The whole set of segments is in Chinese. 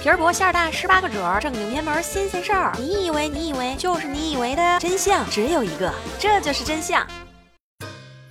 皮儿薄馅儿大，十八个褶儿，正经偏门新鲜事儿。你以为你以为就是你以为的真相只有一个，这就是真相。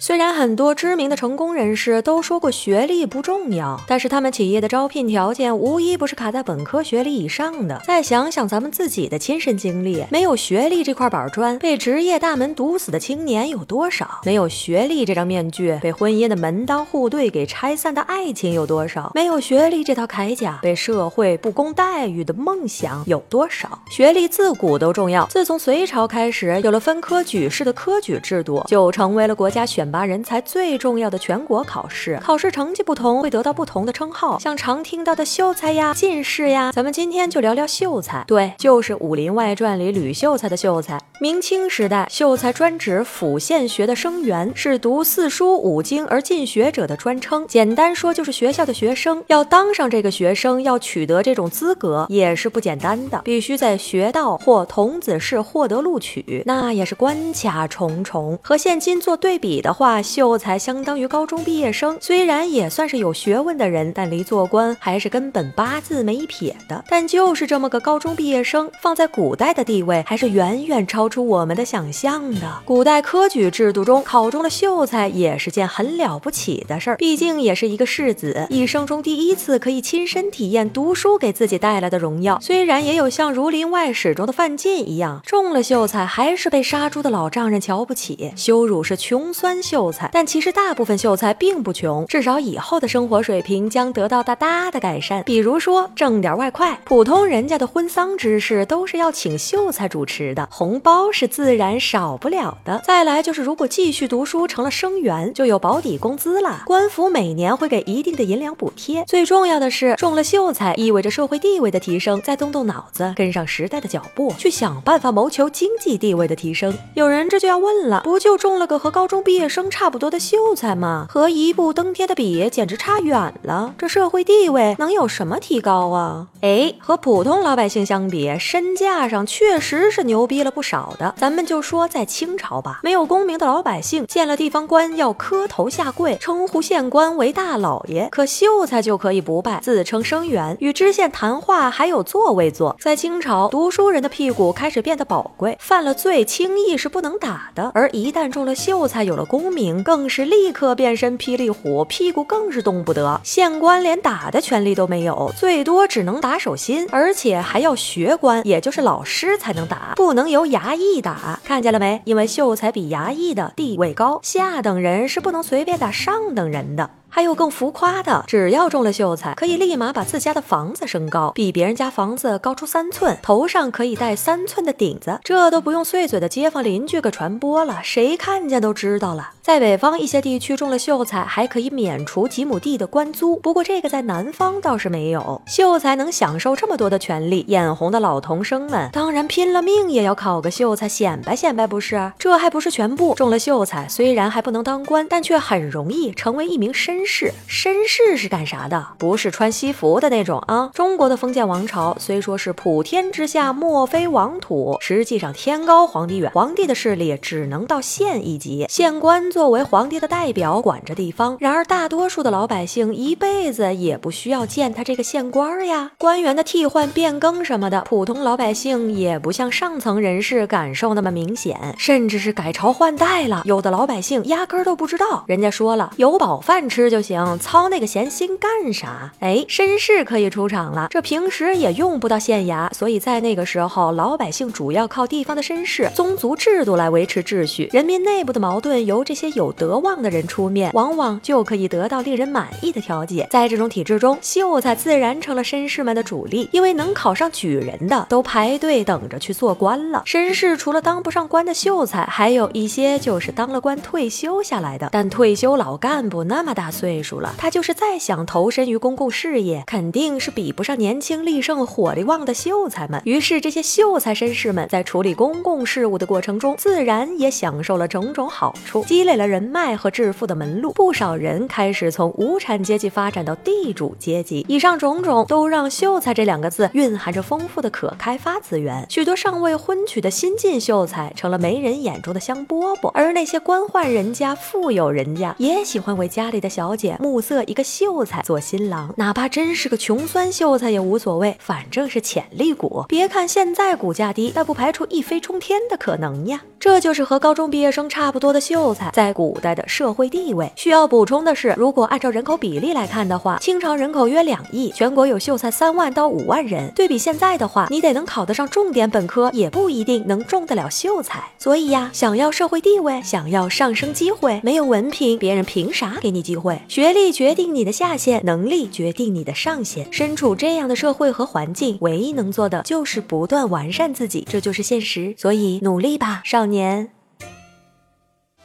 虽然很多知名的成功人士都说过学历不重要，但是他们企业的招聘条件无一不是卡在本科学历以上的。再想想咱们自己的亲身经历，没有学历这块板砖，被职业大门堵死的青年有多少？没有学历这张面具，被婚姻的门当户对给拆散的爱情有多少？没有学历这套铠甲，被社会不公待遇的梦想有多少？学历自古都重要，自从隋朝开始有了分科举试的科举制度，就成为了国家选。拔人才最重要的全国考试，考试成绩不同会得到不同的称号，像常听到的秀才呀、进士呀。咱们今天就聊聊秀才，对，就是《武林外传》里吕秀才的秀才。明清时代，秀才专指府县学的生员，是读四书五经而进学者的专称。简单说，就是学校的学生。要当上这个学生，要取得这种资格，也是不简单的，必须在学道或童子试获得录取，那也是关卡重重。和现今做对比的。话话秀才相当于高中毕业生，虽然也算是有学问的人，但离做官还是根本八字没一撇的。但就是这么个高中毕业生，放在古代的地位还是远远超出我们的想象的。古代科举制度中考中了秀才也是件很了不起的事儿，毕竟也是一个世子，一生中第一次可以亲身体验读书给自己带来的荣耀。虽然也有像《儒林外史》中的范进一样，中了秀才还是被杀猪的老丈人瞧不起，羞辱是穷酸。秀才，但其实大部分秀才并不穷，至少以后的生活水平将得到大大的改善。比如说挣点外快，普通人家的婚丧之事都是要请秀才主持的，红包是自然少不了的。再来就是，如果继续读书成了生员，就有保底工资了，官府每年会给一定的银两补贴。最重要的是，中了秀才意味着社会地位的提升，再动动脑子，跟上时代的脚步，去想办法谋求经济地位的提升。有人这就要问了，不就中了个和高中毕业生？差不多的秀才嘛，和一步登天的比，简直差远了。这社会地位能有什么提高啊？哎，和普通老百姓相比，身价上确实是牛逼了不少的。咱们就说在清朝吧，没有功名的老百姓见了地方官要磕头下跪，称呼县官为大老爷。可秀才就可以不拜，自称生员，与知县谈话还有座位坐。在清朝，读书人的屁股开始变得宝贵，犯了罪轻易是不能打的。而一旦中了秀才，有了功。名更是立刻变身霹雳虎，屁股更是动不得。县官连打的权利都没有，最多只能打手心，而且还要学官，也就是老师才能打，不能由衙役打。看见了没？因为秀才比衙役的地位高，下等人是不能随便打上等人的。还有更浮夸的，只要中了秀才，可以立马把自家的房子升高，比别人家房子高出三寸，头上可以戴三寸的顶子，这都不用碎嘴的街坊邻居给传播了，谁看见都知道了。在北方一些地区中了秀才，还可以免除几亩地的官租，不过这个在南方倒是没有。秀才能享受这么多的权利，眼红的老童生们当然拼了命也要考个秀才显摆显摆，不是？这还不是全部，中了秀才虽然还不能当官，但却很容易成为一名绅。绅士，绅士是干啥的？不是穿西服的那种啊。中国的封建王朝虽说是普天之下莫非王土，实际上天高皇帝远，皇帝的势力只能到县一级。县官作为皇帝的代表，管着地方。然而大多数的老百姓一辈子也不需要见他这个县官呀。官员的替换变更什么的，普通老百姓也不像上层人士感受那么明显，甚至是改朝换代了，有的老百姓压根都不知道。人家说了，有饱饭吃。就行，操那个闲心干啥？哎，绅士可以出场了。这平时也用不到县衙，所以在那个时候，老百姓主要靠地方的绅士、宗族制度来维持秩序。人民内部的矛盾由这些有德望的人出面，往往就可以得到令人满意的调解。在这种体制中，秀才自然成了绅士们的主力，因为能考上举人的都排队等着去做官了。绅士除了当不上官的秀才，还有一些就是当了官退休下来的。但退休老干部那么大岁。岁数了，他就是再想投身于公共事业，肯定是比不上年轻力盛、火力旺的秀才们。于是，这些秀才绅士们在处理公共事务的过程中，自然也享受了种种好处，积累了人脉和致富的门路。不少人开始从无产阶级发展到地主阶级。以上种种都让“秀才”这两个字蕴含着丰富的可开发资源。许多尚未婚娶的新晋秀才成了媒人眼中的香饽饽，而那些官宦人家、富有人家也喜欢为家里的小。小姐目色一个秀才做新郎，哪怕真是个穷酸秀才也无所谓，反正是潜力股。别看现在股价低，但不排除一飞冲天的可能呀。这就是和高中毕业生差不多的秀才在古代的社会地位。需要补充的是，如果按照人口比例来看的话，清朝人口约两亿，全国有秀才三万到五万人。对比现在的话，你得能考得上重点本科，也不一定能中得了秀才。所以呀，想要社会地位，想要上升机会，没有文凭，别人凭啥给你机会？学历决定你的下限，能力决定你的上限。身处这样的社会和环境，唯一能做的就是不断完善自己，这就是现实。所以努力吧，少年。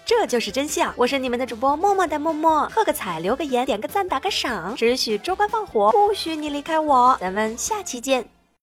这就是真相。我是你们的主播默默的默默，喝个彩，留个言，点个赞，打个赏，只许州官放火，不许你离开我。咱们下期见。